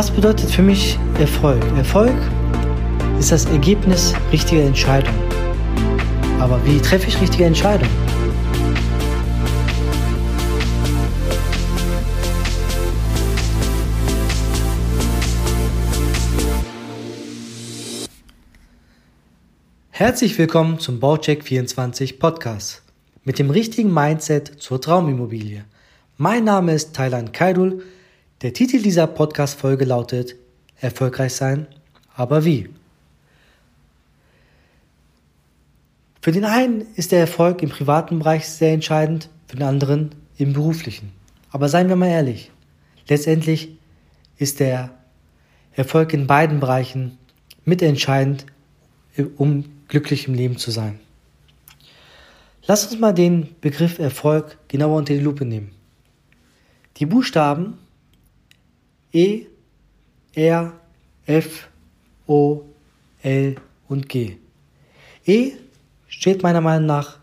Was bedeutet für mich Erfolg? Erfolg ist das Ergebnis richtiger Entscheidungen. Aber wie treffe ich richtige Entscheidungen? Herzlich willkommen zum Baucheck 24 Podcast mit dem richtigen Mindset zur Traumimmobilie. Mein Name ist Thailand Kaidul. Der Titel dieser Podcast-Folge lautet Erfolgreich sein, aber wie? Für den einen ist der Erfolg im privaten Bereich sehr entscheidend, für den anderen im beruflichen. Aber seien wir mal ehrlich, letztendlich ist der Erfolg in beiden Bereichen mitentscheidend, um glücklich im Leben zu sein. Lass uns mal den Begriff Erfolg genauer unter die Lupe nehmen. Die Buchstaben E, R, F, O, L und G. E steht meiner Meinung nach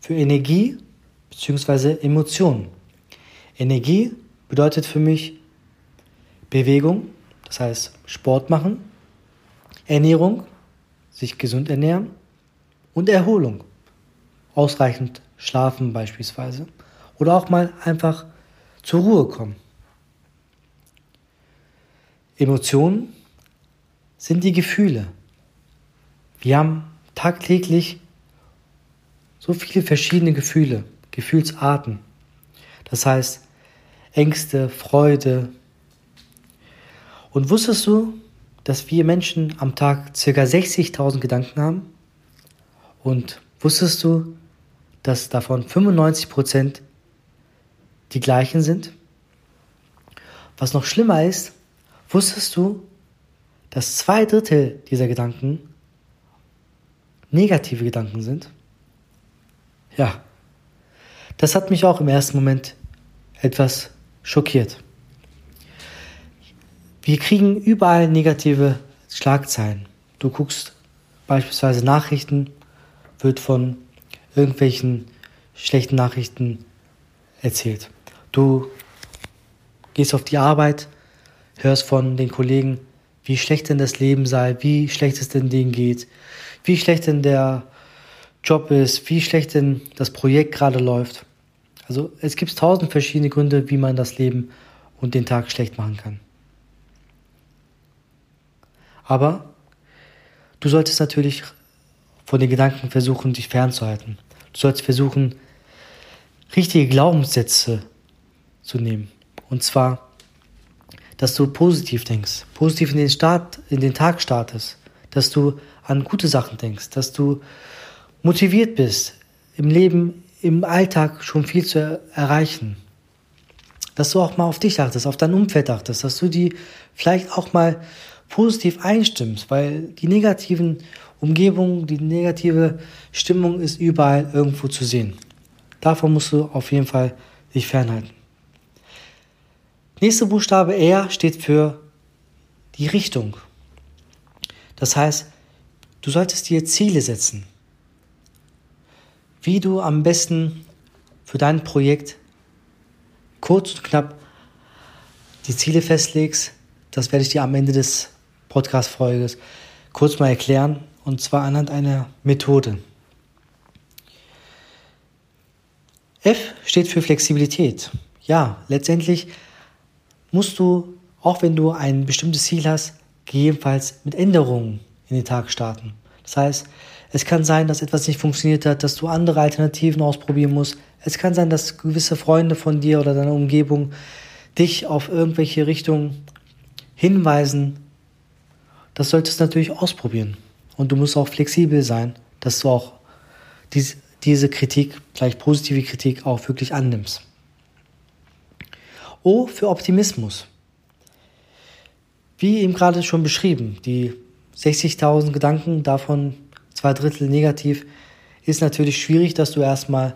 für Energie bzw. Emotionen. Energie bedeutet für mich Bewegung, das heißt Sport machen, Ernährung, sich gesund ernähren und Erholung. Ausreichend schlafen beispielsweise. Oder auch mal einfach zur Ruhe kommen. Emotionen sind die Gefühle. Wir haben tagtäglich so viele verschiedene Gefühle, Gefühlsarten. Das heißt Ängste, Freude. Und wusstest du, dass wir Menschen am Tag ca. 60.000 Gedanken haben. Und wusstest du, dass davon 95% die gleichen sind? Was noch schlimmer ist, wusstest du, dass zwei Drittel dieser Gedanken negative Gedanken sind? Ja, das hat mich auch im ersten Moment etwas schockiert. Wir kriegen überall negative Schlagzeilen. Du guckst beispielsweise Nachrichten, wird von irgendwelchen schlechten Nachrichten erzählt. Du gehst auf die Arbeit, hörst von den Kollegen, wie schlecht denn das Leben sei, wie schlecht es denn denen geht, wie schlecht denn der Job ist, wie schlecht denn das Projekt gerade läuft. Also es gibt tausend verschiedene Gründe, wie man das Leben und den Tag schlecht machen kann. Aber du solltest natürlich von den Gedanken versuchen, dich fernzuhalten. Du solltest versuchen, richtige Glaubenssätze zu nehmen. Und zwar, dass du positiv denkst, positiv in den Start, in den Tag startest, dass du an gute Sachen denkst, dass du motiviert bist, im Leben, im Alltag schon viel zu erreichen. Dass du auch mal auf dich achtest, auf dein Umfeld achtest, dass du die vielleicht auch mal positiv einstimmst, weil die negativen Umgebungen, die negative Stimmung ist überall irgendwo zu sehen. Davon musst du auf jeden Fall dich fernhalten. Nächster Buchstabe R steht für die Richtung. Das heißt, du solltest dir Ziele setzen. Wie du am besten für dein Projekt kurz und knapp die Ziele festlegst, das werde ich dir am Ende des Podcast-Folges kurz mal erklären, und zwar anhand einer Methode. F steht für Flexibilität. Ja, letztendlich musst du, auch wenn du ein bestimmtes Ziel hast, gegebenenfalls mit Änderungen in den Tag starten. Das heißt, es kann sein, dass etwas nicht funktioniert hat, dass du andere Alternativen ausprobieren musst. Es kann sein, dass gewisse Freunde von dir oder deiner Umgebung dich auf irgendwelche Richtungen hinweisen, das solltest du natürlich ausprobieren. Und du musst auch flexibel sein, dass du auch dies, diese Kritik, vielleicht positive Kritik, auch wirklich annimmst. O für Optimismus. Wie eben gerade schon beschrieben, die 60.000 Gedanken, davon zwei Drittel negativ, ist natürlich schwierig, dass du erstmal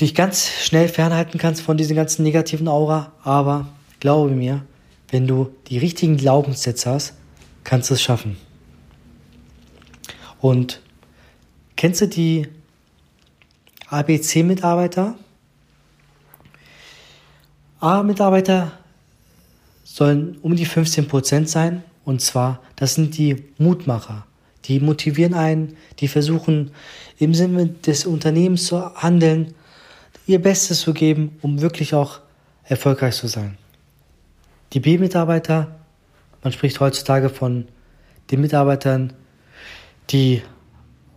dich ganz schnell fernhalten kannst von diesen ganzen negativen Aura, aber glaube mir, wenn du die richtigen Glaubenssätze hast, kannst du es schaffen. Und kennst du die ABC-Mitarbeiter? A-Mitarbeiter sollen um die 15% sein. Und zwar, das sind die Mutmacher. Die motivieren einen, die versuchen im Sinne des Unternehmens zu handeln, ihr Bestes zu geben, um wirklich auch erfolgreich zu sein. Die B-Mitarbeiter, man spricht heutzutage von den Mitarbeitern, die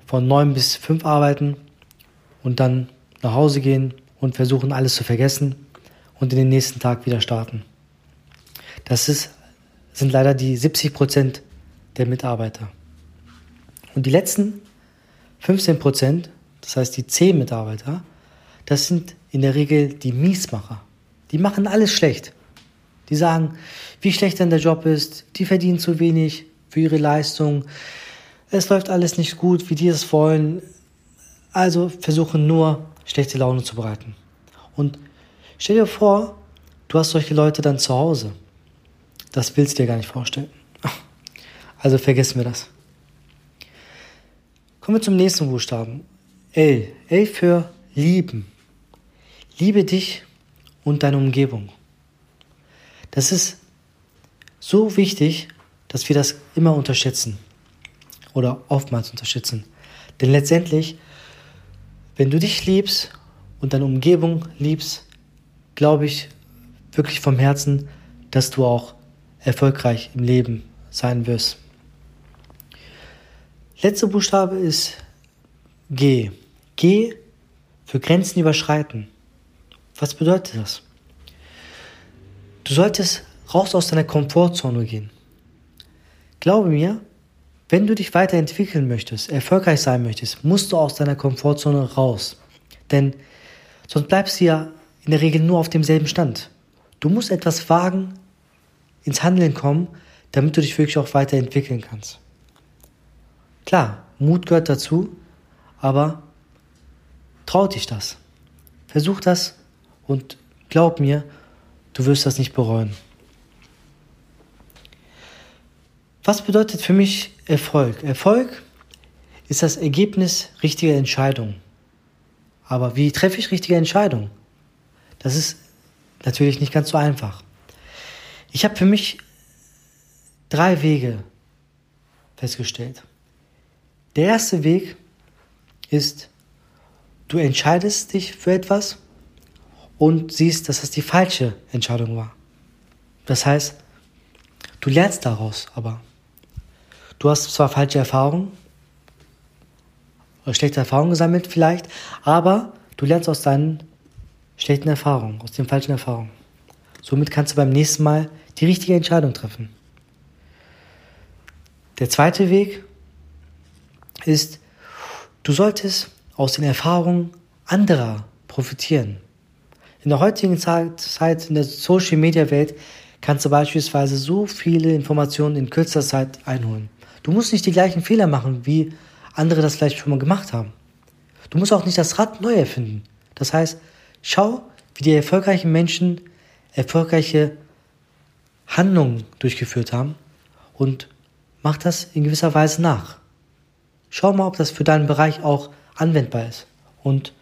von neun bis fünf arbeiten und dann nach Hause gehen und versuchen alles zu vergessen und in den nächsten Tag wieder starten. Das ist, sind leider die 70 Prozent der Mitarbeiter. Und die letzten 15 Prozent, das heißt die 10 Mitarbeiter, das sind in der Regel die Miesmacher. Die machen alles schlecht. Die sagen, wie schlecht denn der Job ist, die verdienen zu wenig für ihre Leistung, es läuft alles nicht gut, wie die es wollen. Also versuchen nur schlechte Laune zu bereiten. Und stell dir vor, du hast solche Leute dann zu Hause. Das willst du dir gar nicht vorstellen. Also vergessen wir das. Kommen wir zum nächsten Buchstaben. L. L für lieben. Liebe dich und deine Umgebung. Das ist so wichtig, dass wir das immer unterschätzen oder oftmals unterschätzen. Denn letztendlich, wenn du dich liebst und deine Umgebung liebst, glaube ich wirklich vom Herzen, dass du auch erfolgreich im Leben sein wirst. Letzter Buchstabe ist G. G für Grenzen überschreiten. Was bedeutet das? Du solltest raus aus deiner Komfortzone gehen. Glaube mir, wenn du dich weiterentwickeln möchtest, erfolgreich sein möchtest, musst du aus deiner Komfortzone raus. Denn sonst bleibst du ja in der Regel nur auf demselben Stand. Du musst etwas wagen, ins Handeln kommen, damit du dich wirklich auch weiterentwickeln kannst. Klar, Mut gehört dazu, aber trau dich das. Versuch das und glaub mir, du wirst das nicht bereuen. Was bedeutet für mich Erfolg? Erfolg ist das Ergebnis richtiger Entscheidungen. Aber wie treffe ich richtige Entscheidungen? Das ist natürlich nicht ganz so einfach. Ich habe für mich drei Wege festgestellt. Der erste Weg ist, du entscheidest dich für etwas und siehst, dass das die falsche Entscheidung war. Das heißt, du lernst daraus aber. Du hast zwar falsche Erfahrungen, oder schlechte Erfahrungen gesammelt vielleicht, aber du lernst aus deinen schlechten Erfahrungen, aus den falschen Erfahrungen. Somit kannst du beim nächsten Mal die richtige Entscheidung treffen. Der zweite Weg ist, du solltest aus den Erfahrungen anderer profitieren. In der heutigen Zeit, in der Social Media Welt, kannst du beispielsweise so viele Informationen in kürzester Zeit einholen. Du musst nicht die gleichen Fehler machen, wie andere das vielleicht schon mal gemacht haben. Du musst auch nicht das Rad neu erfinden. Das heißt, schau, wie die erfolgreichen Menschen erfolgreiche Handlungen durchgeführt haben und mach das in gewisser Weise nach. Schau mal, ob das für deinen Bereich auch anwendbar ist. Und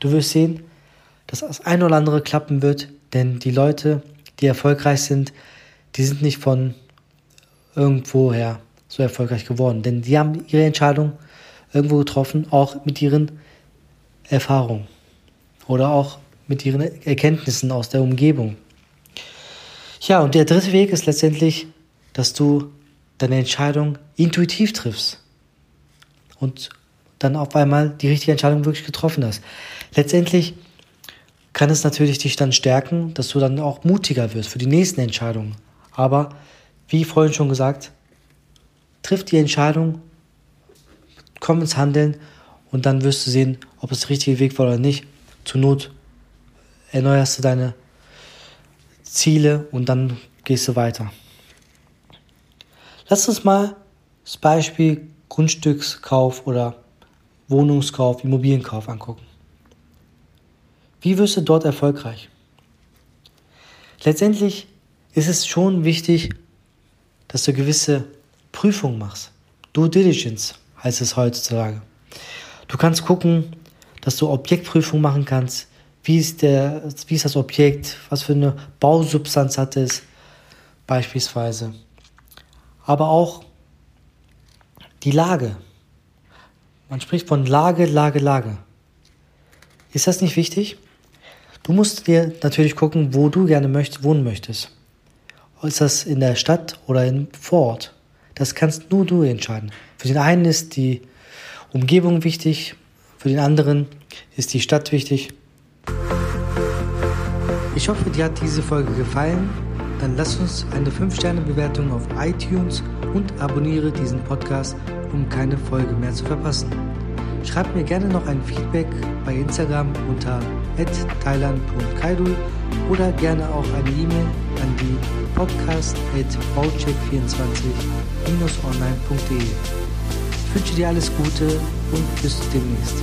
du wirst sehen, dass das eine oder andere klappen wird, denn die Leute, die erfolgreich sind, die sind nicht von irgendwoher so erfolgreich geworden. Denn die haben ihre Entscheidung irgendwo getroffen, auch mit ihren Erfahrungen oder auch mit ihren Erkenntnissen aus der Umgebung. Ja, und der dritte Weg ist letztendlich, dass du deine Entscheidung intuitiv triffst und dann auf einmal die richtige Entscheidung wirklich getroffen hast. Letztendlich kann es natürlich dich dann stärken, dass du dann auch mutiger wirst für die nächsten Entscheidungen. Aber wie vorhin schon gesagt, triff die Entscheidung, komm ins Handeln und dann wirst du sehen, ob es der richtige Weg war oder nicht. Zur Not erneuerst du deine Ziele und dann gehst du weiter. Lass uns mal das Beispiel Grundstückskauf oder Wohnungskauf, Immobilienkauf angucken. Wie wirst du dort erfolgreich? Letztendlich ist es schon wichtig, dass du gewisse Prüfung machst. Due Diligence heißt es heutzutage. Du kannst gucken, dass du Objektprüfung machen kannst. Wie ist, der, wie ist das Objekt? Was für eine Bausubstanz hat es? beispielsweise. Aber auch die Lage. Man spricht von Lage, Lage, Lage. Ist das nicht wichtig? Du musst dir natürlich gucken, wo du gerne möcht, wohnen möchtest. Ist das in der Stadt oder im Vorort? Das kannst nur du entscheiden. Für den einen ist die Umgebung wichtig, für den anderen ist die Stadt wichtig. Ich hoffe, dir hat diese Folge gefallen. Dann lass uns eine 5-Sterne-Bewertung auf iTunes und abonniere diesen Podcast, um keine Folge mehr zu verpassen. Schreib mir gerne noch ein Feedback bei Instagram unter thailand.kaidul oder gerne auch eine E-Mail an die podcast.baucheck24-online.de. Wünsche dir alles Gute und bis demnächst.